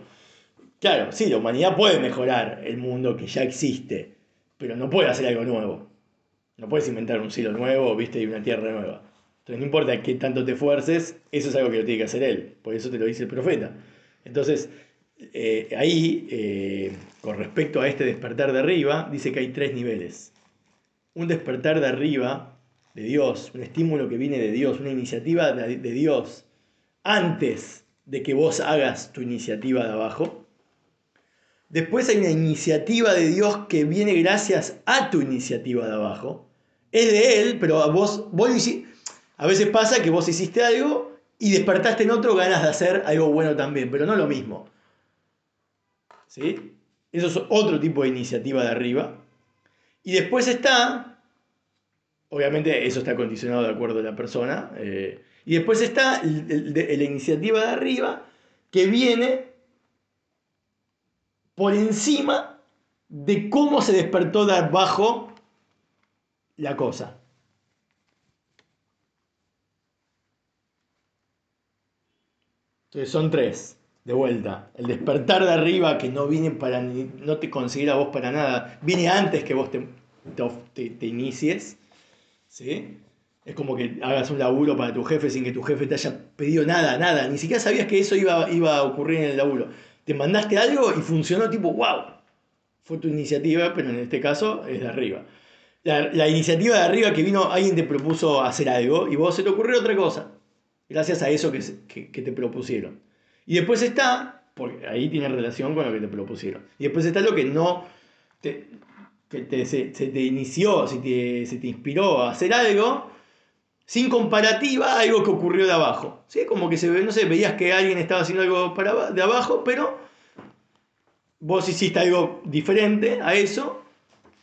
Speaker 1: Claro, sí, la humanidad puede mejorar el mundo que ya existe, pero no puede hacer algo nuevo. No puedes inventar un cielo nuevo, ¿viste? Y una tierra nueva. Entonces no importa qué tanto te esfuerces, eso es algo que lo tiene que hacer él. Por eso te lo dice el profeta. Entonces, eh, ahí, eh, con respecto a este despertar de arriba, dice que hay tres niveles. Un despertar de arriba de Dios, un estímulo que viene de Dios, una iniciativa de, Dios antes de que vos hagas tu iniciativa de abajo. Después hay una iniciativa de Dios que viene gracias a tu iniciativa de abajo. Es de Él, pero a vos, vos a veces pasa que vos hiciste algo y despertaste en otro ganas de hacer algo bueno también, pero no lo mismo. ¿Sí? Eso es otro tipo de iniciativa de arriba. Y después está Obviamente eso está condicionado de acuerdo a la persona. Eh, y después está la iniciativa de arriba que viene por encima de cómo se despertó de abajo la cosa. Entonces son tres, de vuelta. El despertar de arriba que no viene para, no te considera vos para nada, viene antes que vos te, te inicies. ¿sí? Es como que hagas un laburo para tu jefe sin que tu jefe te haya pedido nada, nada. Ni siquiera sabías que eso iba, iba a ocurrir en el laburo. Te mandaste algo y funcionó tipo, wow. Fue tu iniciativa, pero en este caso es de arriba. La, iniciativa de arriba que vino, alguien te propuso hacer algo y vos se te ocurrió otra cosa. Gracias a eso que, que, te propusieron. Y después está, porque ahí tiene relación con lo que te propusieron. Y después está lo que no te, que se, te inició, se te, se te inspiró a hacer algo, sin comparativa a algo que ocurrió de abajo. ¿sí? Como que se no sé, veías que alguien estaba haciendo algo para, de abajo, pero vos hiciste algo diferente a eso,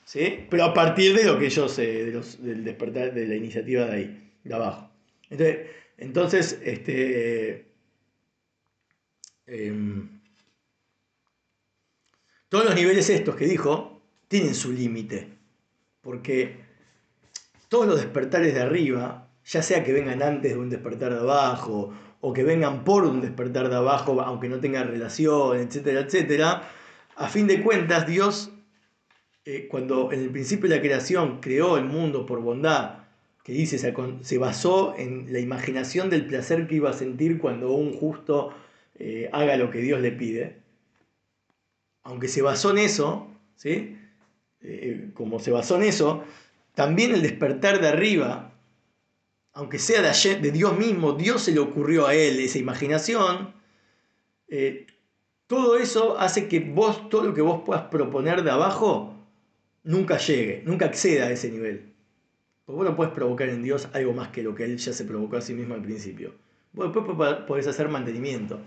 Speaker 1: ¿sí? pero a partir de lo que yo sé, de los, del despertar de la iniciativa de ahí, de abajo. Entonces, entonces este, em, todos los niveles estos que dijo, tienen su límite. Porque todos los despertares de arriba, ya sea que vengan antes de un despertar de abajo, o que vengan por un despertar de abajo, aunque no tengan relación, etcétera, etcétera, a fin de cuentas Dios, eh, cuando en el principio de la creación creó el mundo por bondad, que dice, se, basó en la imaginación del placer que iba a sentir cuando un justo eh, haga lo que Dios le pide, aunque se basó en eso, ¿sí? Eh, como se basó en eso, también el despertar de arriba, aunque sea de, Dios mismo, Dios se le ocurrió a él esa imaginación, todo eso hace que vos, todo lo que vos puedas proponer de abajo, nunca llegue, nunca acceda a ese nivel. Porque vos no puedes provocar en Dios algo más que lo que Él ya se provocó a sí mismo al principio. Vos después po- podés hacer mantenimiento.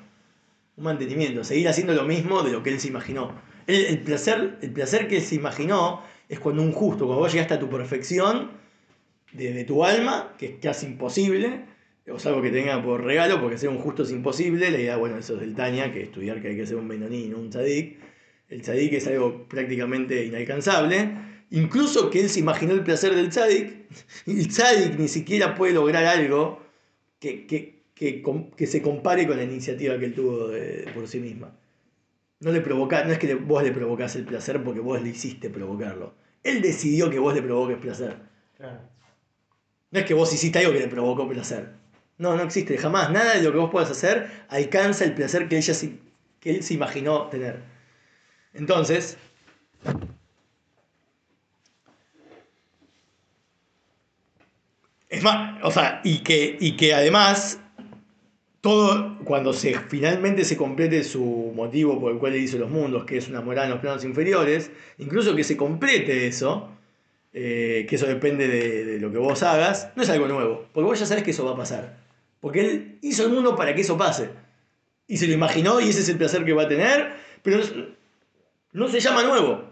Speaker 1: Un mantenimiento, seguir haciendo lo mismo de lo que Él se imaginó. El, placer, el placer que Él se imaginó es cuando un justo, cuando vos llegaste a tu perfección de, tu alma, que es casi imposible, o es algo que tenga por regalo, porque ser un justo es imposible. La idea, bueno, eso es del Tania, que estudiar que hay que ser un Benoní, no un tzadik. El tzadik es algo prácticamente inalcanzable. Incluso que él se imaginó el placer del tzadik, el tzadik ni siquiera puede lograr algo que, que, que, que se compare con la iniciativa que él tuvo de- por sí misma. No, le provoca, no es que le- vos le provocás el placer porque vos le hiciste provocarlo. Él decidió que vos le provoques placer.
Speaker 2: Claro.
Speaker 1: No es que vos hiciste algo que le provocó placer. No, no existe. Jamás nada de lo que vos puedas hacer alcanza el placer que, ella, que él se imaginó tener. Entonces, es más, o sea, y que, y que además, todo, cuando se, finalmente se complete su motivo por el cual él hizo los mundos, que es una morada en los planos inferiores, incluso que se complete eso, eh, que eso depende de, de lo que vos hagas, no es algo nuevo, porque vos ya sabés que eso va a pasar. Porque él hizo el mundo para que eso pase. Y se lo imaginó y ese es el placer que va a tener, pero no se llama nuevo.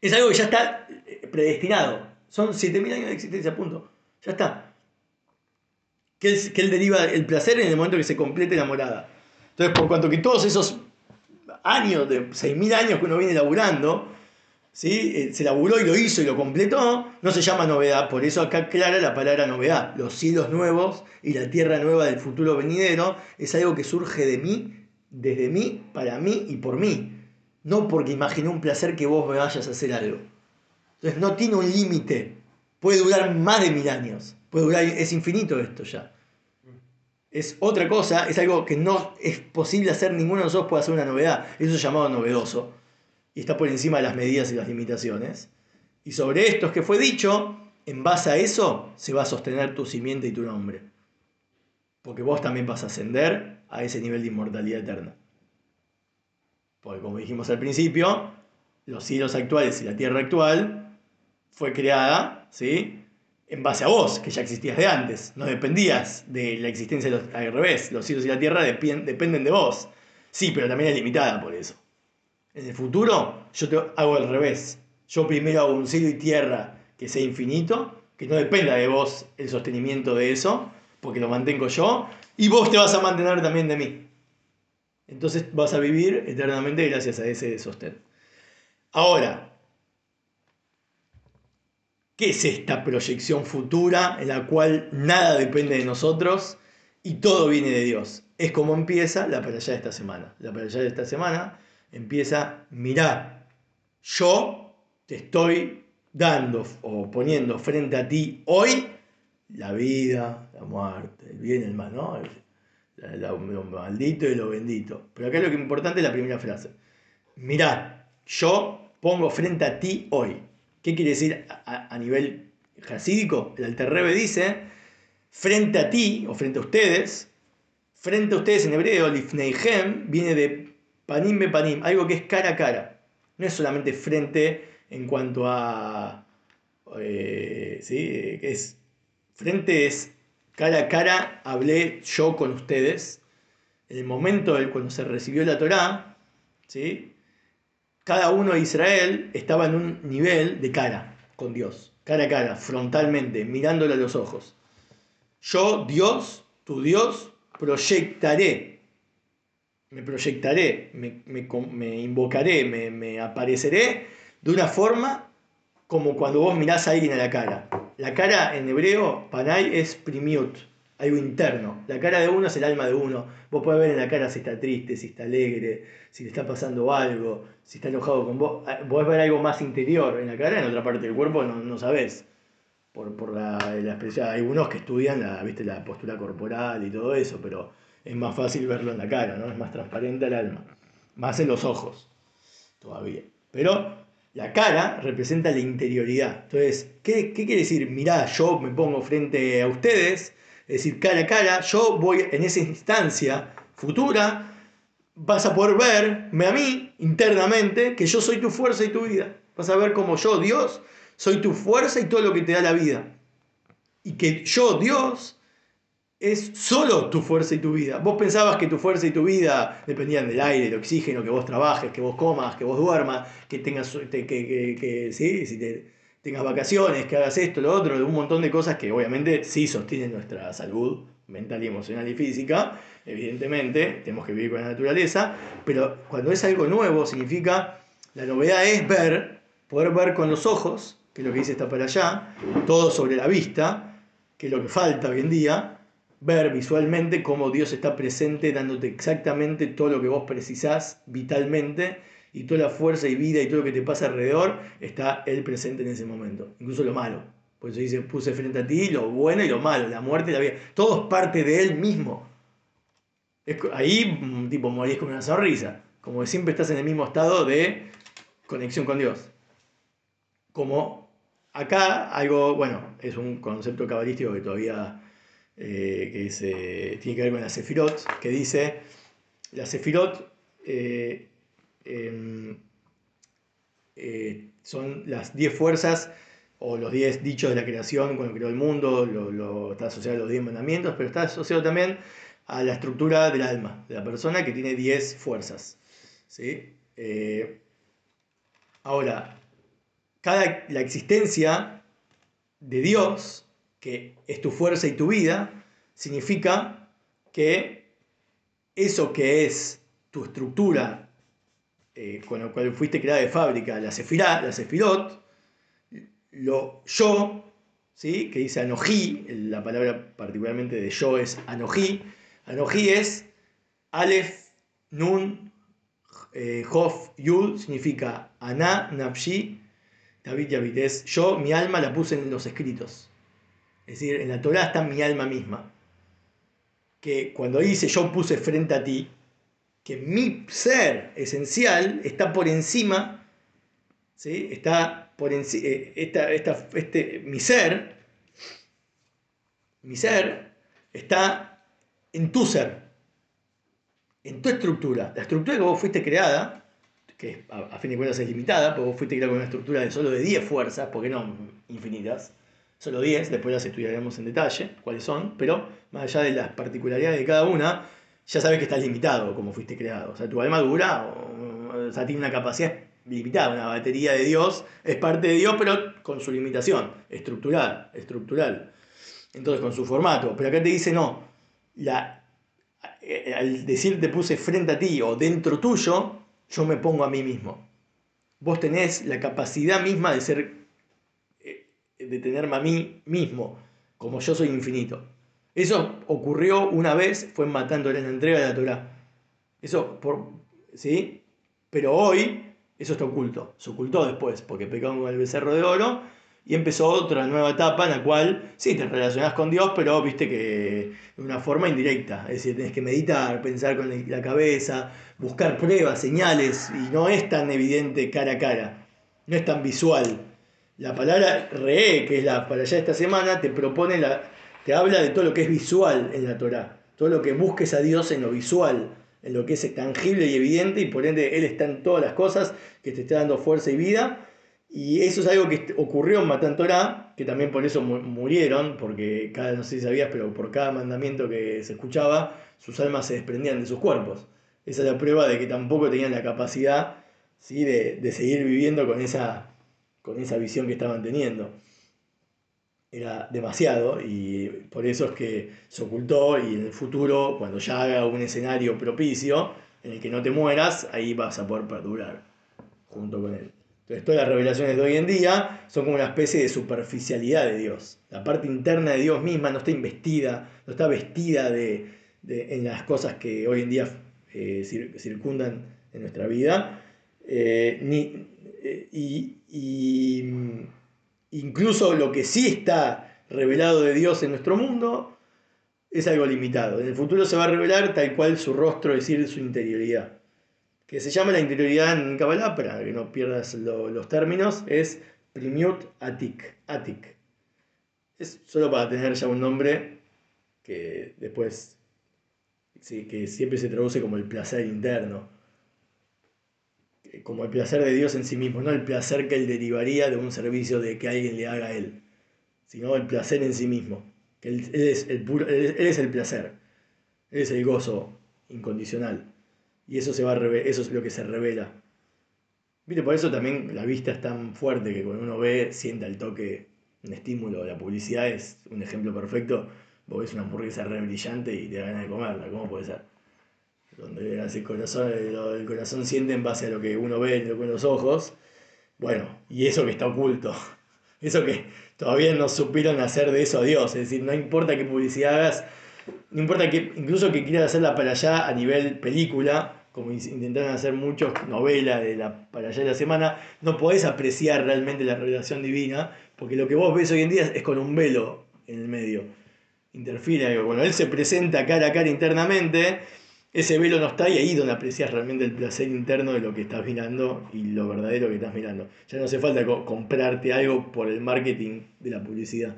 Speaker 1: Es algo que ya está eh, predestinado. Son 7.000 años de existencia, punto. Ya está. Que él, que él deriva el placer en el momento que se complete la morada. Entonces, por cuanto que todos esos años, de 6.000 años que uno viene laburando, ¿sí? Eh, se laburó y lo hizo y lo completó, no se llama novedad. Por eso acá clara la palabra novedad. Los cielos nuevos y la tierra nueva del futuro venidero es algo que surge de mí, desde mí, para mí y por mí. No porque imaginé un placer que vos me vayas a hacer algo. Entonces no tiene un límite. Puede durar más de mil años. Puede durar, es infinito esto ya. Es otra cosa, es algo que no es posible hacer, ninguno de nosotros puede hacer una novedad. Eso es llamado novedoso. Y está por encima de las medidas y las limitaciones. Y sobre esto es que fue dicho, en base a eso se va a sostener tu simiente y tu nombre. Porque vos también vas a ascender a ese nivel de inmortalidad eterna. Porque como dijimos al principio, los cielos actuales y la tierra actual fue creada, ¿sí? En base a vos, que ya existías de antes. No dependías de la existencia de los, al revés. Los cielos y la tierra dependen de vos. Sí, pero también es limitada por eso. En el futuro, yo te hago al revés. Yo primero hago un cielo y tierra que sea infinito, que no dependa de vos el sostenimiento de eso, porque lo mantengo yo, y vos te vas a mantener también de mí. Entonces vas a vivir eternamente gracias a ese sostén. Ahora, ¿qué es esta proyección futura en la cual nada depende de nosotros y todo viene de Dios? Es como empieza la para allá de esta semana. La para allá de esta semana empieza, mirá, yo te estoy dando o poniendo frente a ti hoy la vida, la muerte, el bien el mal, ¿no? Lo maldito y lo bendito. Pero acá lo que es importante es la primera frase. Mirá, yo pongo frente a ti hoy. ¿Qué quiere decir a, nivel jasídico? El Alter Rebbe dice, frente a ti o frente a ustedes, frente a ustedes en hebreo, lifneihem, viene de panim be panim, algo que es cara a cara. No es solamente frente en cuanto a... eh, ¿sí? que es, frente es cara a cara, hablé yo con ustedes. En el momento del cuando se recibió la Torá, ¿sí? cada uno de Israel estaba en un nivel de cara con Dios, cara a cara, frontalmente, mirándole a los ojos. Yo, Dios, tu Dios, proyectaré, me proyectaré, me, me invocaré, me, me apareceré de una forma como cuando vos mirás a alguien a la cara. La cara en hebreo, panay, es primiut, algo interno. La cara de uno es el alma de uno. Vos podés ver en la cara si está triste, si está alegre, si le está pasando algo, si está enojado con vos. Ah, Podés ver algo más interior en la cara, en otra parte del cuerpo no, no sabés. Por, por la, la. Hay algunos que estudian la, ¿viste? la postura corporal y todo eso, pero es más fácil verlo en la cara, ¿no? Es más transparente al alma. Más en los ojos, todavía. Pero La cara representa la interioridad. Entonces, ¿qué, ¿qué, quiere decir? Mirá, yo me pongo frente a ustedes, es decir, cara a cara, yo voy en esa instancia futura, vas a poder verme a mí internamente, que yo soy tu fuerza y tu vida. Vas a ver como yo, Dios, soy tu fuerza y todo lo que te da la vida. Y que yo, Dios, es solo tu fuerza y tu vida. Vos pensabas que tu fuerza y tu vida dependían del aire, del oxígeno, que vos trabajes, que vos comas, que vos duermas, que tengas, que, ¿sí? tengas vacaciones, que hagas esto, lo otro, un montón de cosas que obviamente sí sostienen nuestra salud mental emocional y física, evidentemente, tenemos que vivir con la naturaleza, pero cuando es algo nuevo significa, la novedad es ver, poder ver con los ojos, que es lo que dice está para allá, todo sobre la vista, que es lo que falta hoy en día, ver visualmente cómo Dios está presente dándote exactamente todo lo que vos precisás vitalmente y toda la fuerza y vida y todo lo que te pasa alrededor, está Él presente en ese momento, incluso lo malo. Por eso dice, puse frente a ti lo bueno y lo malo, la muerte y la vida. Todo es parte de Él mismo. ahí, mm, tipo, morís con una sonrisa. Como que siempre estás en el mismo estado de conexión con Dios. Como acá, algo, bueno, es un concepto cabalístico que todavía eh, que tiene que ver con la Sefirot, que dice, la Sefirot eh, em, eh, son las 10 fuerzas o los 10 dichos de la creación cuando creó el mundo, lo, está asociado a los 10 mandamientos, pero está asociado también a la estructura del alma, de la persona que tiene 10 fuerzas. ¿sí? ahora, cada, la existencia de Dios que es tu fuerza y tu vida, significa que eso que es tu estructura eh, con lo cual fuiste creada de fábrica, la sefirá, la sefirot, lo yo, ¿sí? que dice anojí, la palabra particularmente de yo es anojí, anojí es alef, nun, eh, hof, yud, significa aná, nafshi, David Yavid, es yo, mi alma la puse en los escritos. Es decir, en la Torah está mi alma misma. Que cuando dice yo puse frente a ti, que mi ser esencial está por encima, ¿sí? está por encima, eh, este, mi ser, mi ser está en tu ser, en tu estructura. La estructura que vos fuiste creada, que a, fin de cuentas es limitada, porque vos fuiste creada con una estructura de solo de 10 fuerzas, porque no infinitas, solo 10, después las estudiaremos en detalle cuáles son, pero más allá de las particularidades de cada una, ya sabes que estás limitado como fuiste creado. O sea, tu alma dura, o, sea, tiene una capacidad limitada, una batería de Dios, es parte de Dios, pero con su limitación, estructural, estructural. Entonces, con su formato. Pero acá te dice, no, la, eh, al decir te puse frente a ti o dentro tuyo, yo me pongo a mí mismo. Vos tenés la capacidad misma de ser de tenerme a mí mismo, como yo soy infinito. Eso ocurrió una vez, fue matando en la entrega de la Torah. Eso, por, ¿sí? Pero hoy eso está oculto. Se ocultó después, porque pecamos con el becerro de oro y empezó otra nueva etapa en la cual, sí, te relacionás con Dios, pero viste que de una forma indirecta. Es decir, tenés que meditar, pensar con la cabeza, buscar pruebas, señales, y no es tan evidente cara a cara, no es tan visual. La palabra re, que es la para allá esta semana, te propone la, te habla de todo lo que es visual en la Torah, todo lo que busques a Dios en lo visual, en lo que es tangible y evidente, y por ende Él está en todas las cosas, que te está dando fuerza y vida. Y eso es algo que ocurrió en Matan Torah, que también por eso murieron, porque cada, no sé si sabías, pero por cada mandamiento que se escuchaba, sus almas se desprendían de sus cuerpos. Esa es la prueba de que tampoco tenían la capacidad ¿sí? de, de seguir viviendo con esa con esa visión que estaban teniendo. Era demasiado y por eso es que se ocultó y en el futuro, cuando ya haga un escenario propicio en el que no te mueras, ahí vas a poder perdurar junto con él. Entonces todas las revelaciones de hoy en día son como una especie de superficialidad de Dios. La parte interna de Dios misma no está investida, no está vestida de, en las cosas que hoy en día eh, circundan en nuestra vida, eh, ni, eh, y, mm, incluso lo que sí está revelado de Dios en nuestro mundo es algo limitado. En el futuro se va a revelar tal cual su rostro, es decir, su interioridad. que se llama la interioridad en Kabbalah, para que no pierdas lo- los términos, es Primiut Atik. Atik. Es solo para tener ya un nombre que después, que siempre se traduce como el placer interno. Eh, Como el placer de Dios en sí mismo, no el placer que él derivaría de un servicio de que alguien le haga a él, sino el placer en sí mismo. Que él, es el puro, él es el placer, él es el gozo incondicional. Y eso, se va a reve- eso es lo que se revela. Viste, por eso también la vista es tan fuerte que cuando uno ve, sienta el toque, un estímulo. La publicidad es un ejemplo perfecto. Vos ves una hamburguesa re brillante y te da ganas de comerla. ¿Cómo puede ser? Donde el corazón, el, corazón siente en base a lo que uno ve con los ojos. Bueno, y eso que está oculto. Eso que todavía no supieron hacer de eso a Dios. Es decir, no importa qué publicidad hagas, no importa que incluso que quieras hacerla para allá a nivel película, como in- intentaron hacer muchos novelas de la para allá de la semana, no podés apreciar realmente la revelación divina, porque lo que vos ves hoy en día es con un velo en el medio. Interfiere algo. Cuando él se presenta cara a cara internamente, ese velo no está y ahí es donde aprecias realmente el placer interno de lo que estás mirando y lo verdadero que estás mirando. Ya no hace falta co- comprarte algo por el marketing de la publicidad.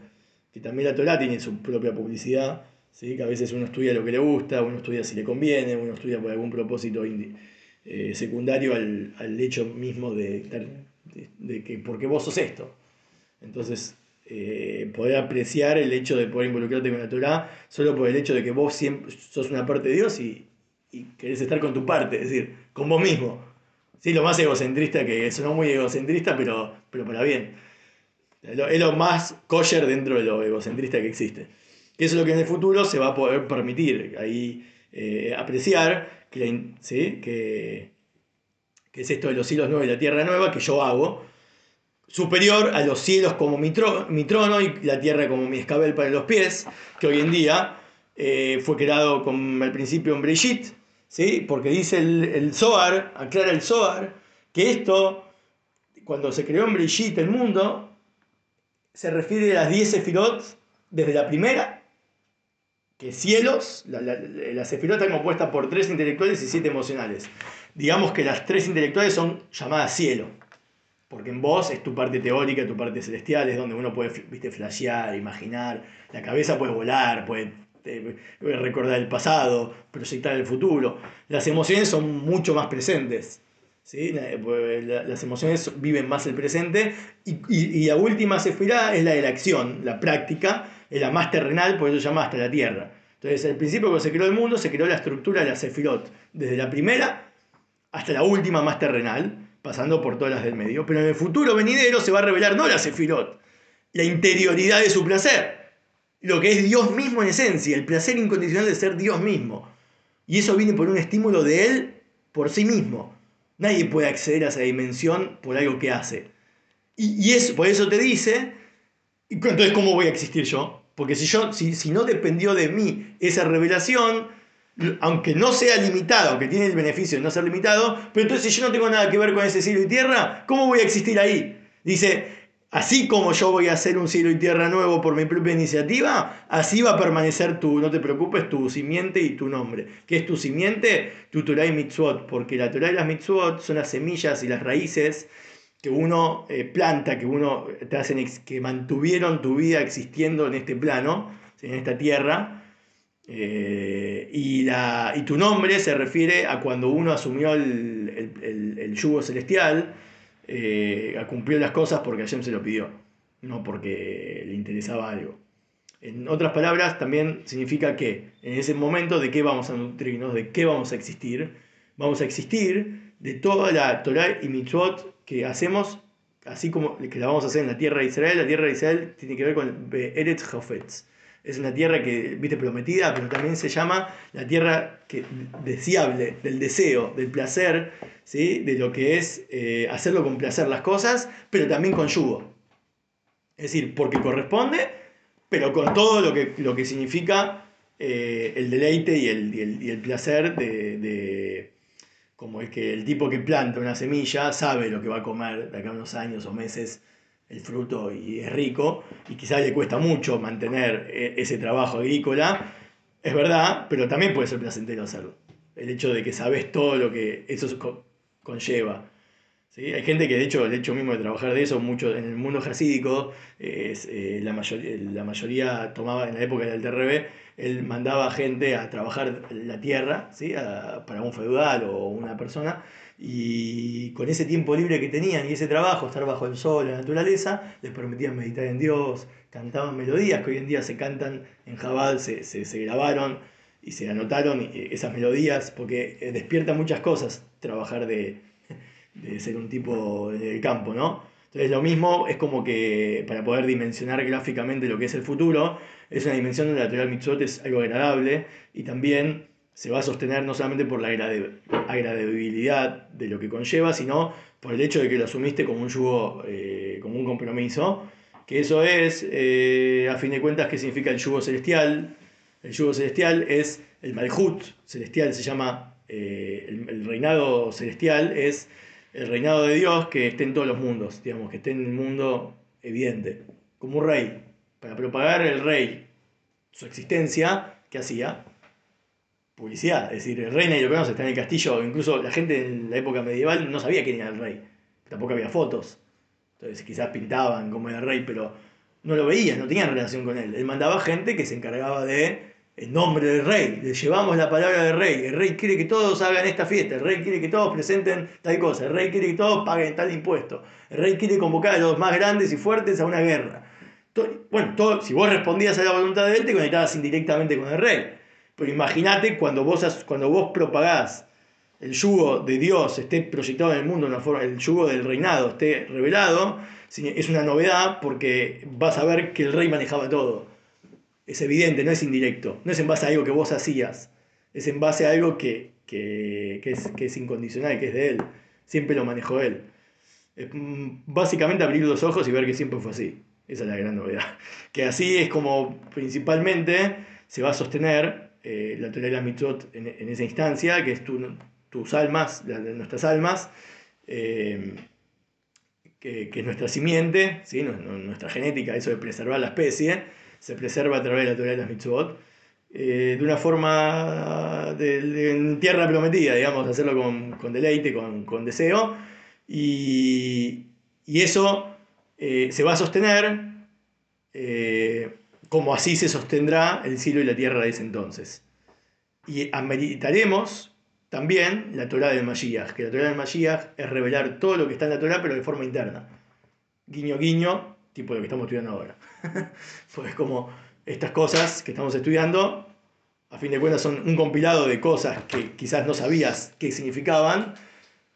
Speaker 1: Que también la Torah tiene su propia publicidad, ¿sí? que a veces uno estudia lo que le gusta, uno estudia si le conviene, uno estudia por algún propósito eh, secundario al, al hecho mismo de, de que porque vos sos esto. Entonces, eh, poder apreciar el hecho de poder involucrarte con la Torah solo por el hecho de que vos siempre sos una parte de Dios y, y querés estar con tu parte, es decir, con vos mismo. Sí, lo más egocentrista que sonó muy egocentrista, pero, pero para bien. Es lo, es más kosher dentro de lo egocentrista que existe. Que eso es lo que en el futuro se va a poder permitir ahí eh, apreciar, que, ¿sí? que, que es esto de los cielos nuevos y la tierra nueva, que yo hago, superior a los cielos como mi, tro- mi trono y la tierra como mi escabel para los pies, que hoy en día eh, fue creado con al principio en Breshit, ¿sí? porque dice el, el Zohar, aclara el Zohar, que esto, cuando se creó en Breshit el mundo, se refiere a las 10 sefirot desde la primera, que cielos, la, la, la sefirot está compuesta por tres intelectuales y siete emocionales. Digamos que las tres intelectuales son llamadas cielo. Porque en vos es tu parte teórica, tu parte celestial, es donde uno puede viste, flashear, imaginar. La cabeza puede volar, puede, eh, puede recordar el pasado, proyectar el futuro. Las emociones son mucho más presentes. ¿sí? La- Las emociones viven más el presente. Y, y- la última sefirá es la de la acción, la práctica, es la más terrenal, por eso se llama la tierra. Entonces, al principio cuando se creó el mundo, se creó la estructura de la sefirot. Desde la primera hasta la última más terrenal, pasando por todas las del medio. Pero en el futuro venidero se va a revelar no la Sefirot, la interioridad de su placer, lo que es Dios mismo en esencia, el placer incondicional de ser Dios mismo. Y eso viene por un estímulo de Él por sí mismo. Nadie puede acceder a esa dimensión por algo que hace. Y, por eso te dice, entonces ¿cómo voy a existir yo? Porque si, yo, si, si no dependió de mí esa revelación, aunque no sea limitado, aunque tiene el beneficio de no ser limitado, pero entonces si yo no tengo nada que ver con ese cielo y tierra, ¿cómo voy a existir ahí? Dice, así como yo voy a hacer un cielo y tierra nuevo por mi propia iniciativa, así va a permanecer tu, no te preocupes, tu simiente y tu nombre. ¿Qué es tu simiente? Tu Torah y Mitzvot, porque la Torah y las Mitzvot son las semillas y las raíces que uno eh, planta, que uno te hacen, que mantuvieron tu vida existiendo en este plano, en esta tierra, eh, y, tu nombre se refiere a cuando uno asumió el- el yugo celestial, eh, cumplió las cosas porque Hashem se lo pidió, no porque le interesaba algo. En otras palabras, también significa que en ese momento de qué vamos a nutrirnos, de qué vamos a existir, vamos a existir de toda la Torah y Mitzvot que hacemos, así como que la vamos a hacer en la tierra de Israel. La tierra de Israel tiene que ver con Eretz Hafetz. Es una tierra que, viste, prometida, pero también se llama la tierra que, deseable, del deseo, del placer, ¿sí? de lo que es eh, hacerlo con placer las cosas, pero también con yugo. Es decir, porque corresponde, pero con todo lo que, lo que significa eh, el deleite y el, y el, y el placer de, de, como es que el tipo que planta una semilla sabe lo que va a comer de acá a unos años o meses el fruto y es rico y quizás le cuesta mucho mantener eh, ese trabajo agrícola, es verdad, pero también puede ser placentero hacerlo. el hecho de que sabes todo lo que eso conlleva. ¿Sí? Hay gente que de hecho el hecho mismo de trabajar de eso, mucho en el mundo jasídico, es, eh, la, mayoría, la mayoría tomaba en la época del TRB, él mandaba gente a trabajar la tierra ¿sí? para un feudal o una persona, y con ese tiempo libre que tenían y ese trabajo, estar bajo el sol, la naturaleza, les permitían meditar en Dios, cantaban melodías que hoy en día se cantan en Jabal, se, se, se grabaron y se anotaron esas melodías, porque eh, despierta muchas cosas trabajar de, de ser un tipo del campo, ¿no? Entonces lo mismo es como que para poder dimensionar gráficamente lo que es el futuro, es una dimensión donde la teoría del mitzvot es algo agradable y también se va a sostener no solamente por la agradabilidad de lo que conlleva, sino por el hecho de que lo asumiste como un yugo, eh, como un compromiso, que eso es, eh, a fin de cuentas, qué significa el yugo celestial. El yugo celestial es el malhut celestial, se llama eh, el reinado celestial, es el reinado de Dios que esté en todos los mundos, digamos, que esté en el mundo evidente, como un rey. Para propagar el rey su existencia, ¿qué hacía? Publicidad. Es decir, el rey nadie lo conoce, está en el castillo. Incluso la gente en la época medieval no sabía quién era el rey. Tampoco había fotos. Entonces quizás pintaban como era el rey, pero no lo veían, no tenían relación con él. Él mandaba gente que se encargaba de en nombre del rey, le llevamos la palabra del rey, el rey quiere que todos hagan esta fiesta, el rey quiere que todos presenten tal cosa, el rey quiere que todos paguen tal impuesto, el rey quiere convocar a los más grandes y fuertes a una guerra. Bueno, todo, si vos respondías a la voluntad de él, te conectabas indirectamente con el rey. Pero imagínate cuando vos, cuando vos propagás el yugo de Dios esté proyectado en el mundo, una forma, el yugo del reinado esté revelado, es una novedad porque vas a ver que el rey manejaba todo es evidente, no es indirecto, no es en base a algo que vos hacías, es en base a algo que, es, que es incondicional, que es de él, siempre lo manejó él. Mm, básicamente abrir los ojos y ver que siempre fue así, esa es la gran novedad. Que así es como principalmente se va a sostener eh, la teoría de la mitzvot en, esa instancia, que es tus almas, nuestras almas, eh, que, es nuestra simiente, ¿sí? nuestra genética, eso de preservar la especie se preserva a través de la teoría de las mitzvot, eh, de una forma de, tierra prometida, digamos, hacerlo con, deleite, con, deseo, y, eso eh, se va a sostener eh, como así se sostendrá el cielo y la tierra de ese entonces. Y ameritaremos también la Torah del Mashiach, que la Torah del Mashiach es revelar todo lo que está en la Torah, pero de forma interna. Guiño, guiño, tipo lo que estamos estudiando ahora. pues como estas cosas que estamos estudiando, a fin de cuentas son un compilado de cosas que quizás no sabías qué significaban,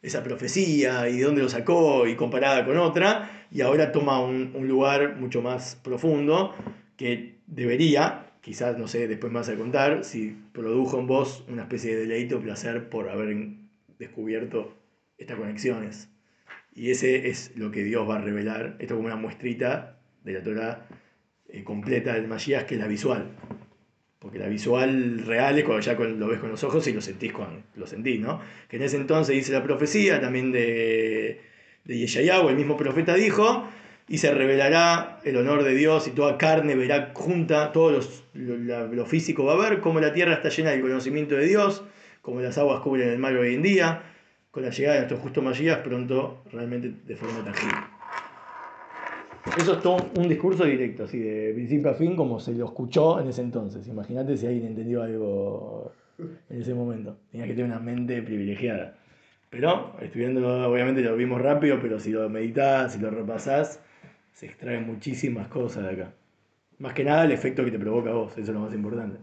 Speaker 1: esa profecía y de dónde lo sacó y comparada con otra, y ahora toma un, lugar mucho más profundo que debería, quizás, no sé, después más a contar, si produjo en vos una especie de deleite o placer por haber descubierto estas conexiones. Y ese es lo que Dios va a revelar, esto como una muestrita de la Torah eh, completa del Mashiach, que es la visual. Porque la visual real es cuando ya lo ves con los ojos y lo sentís cuando lo sentís, ¿no? Que en ese entonces dice la profecía también de, de Yeshayahu, el mismo profeta dijo, y se revelará el honor de Dios y toda carne verá junta, todo lo, físico va a ver, como la tierra está llena del conocimiento de Dios, como las aguas cubren el mar hoy en día, con la llegada de nuestro justo Mashiach pronto realmente de forma tangible. Eso es todo un discurso directo, así de principio a fin, como se lo escuchó en ese entonces. Imagínate si alguien entendió algo en ese momento. Tenía que tener una mente privilegiada. Pero, estudiando, obviamente lo vimos rápido, pero si lo meditas, si lo repasás, se extraen muchísimas cosas de acá. Más que nada el efecto que te provoca a vos, eso es lo más importante.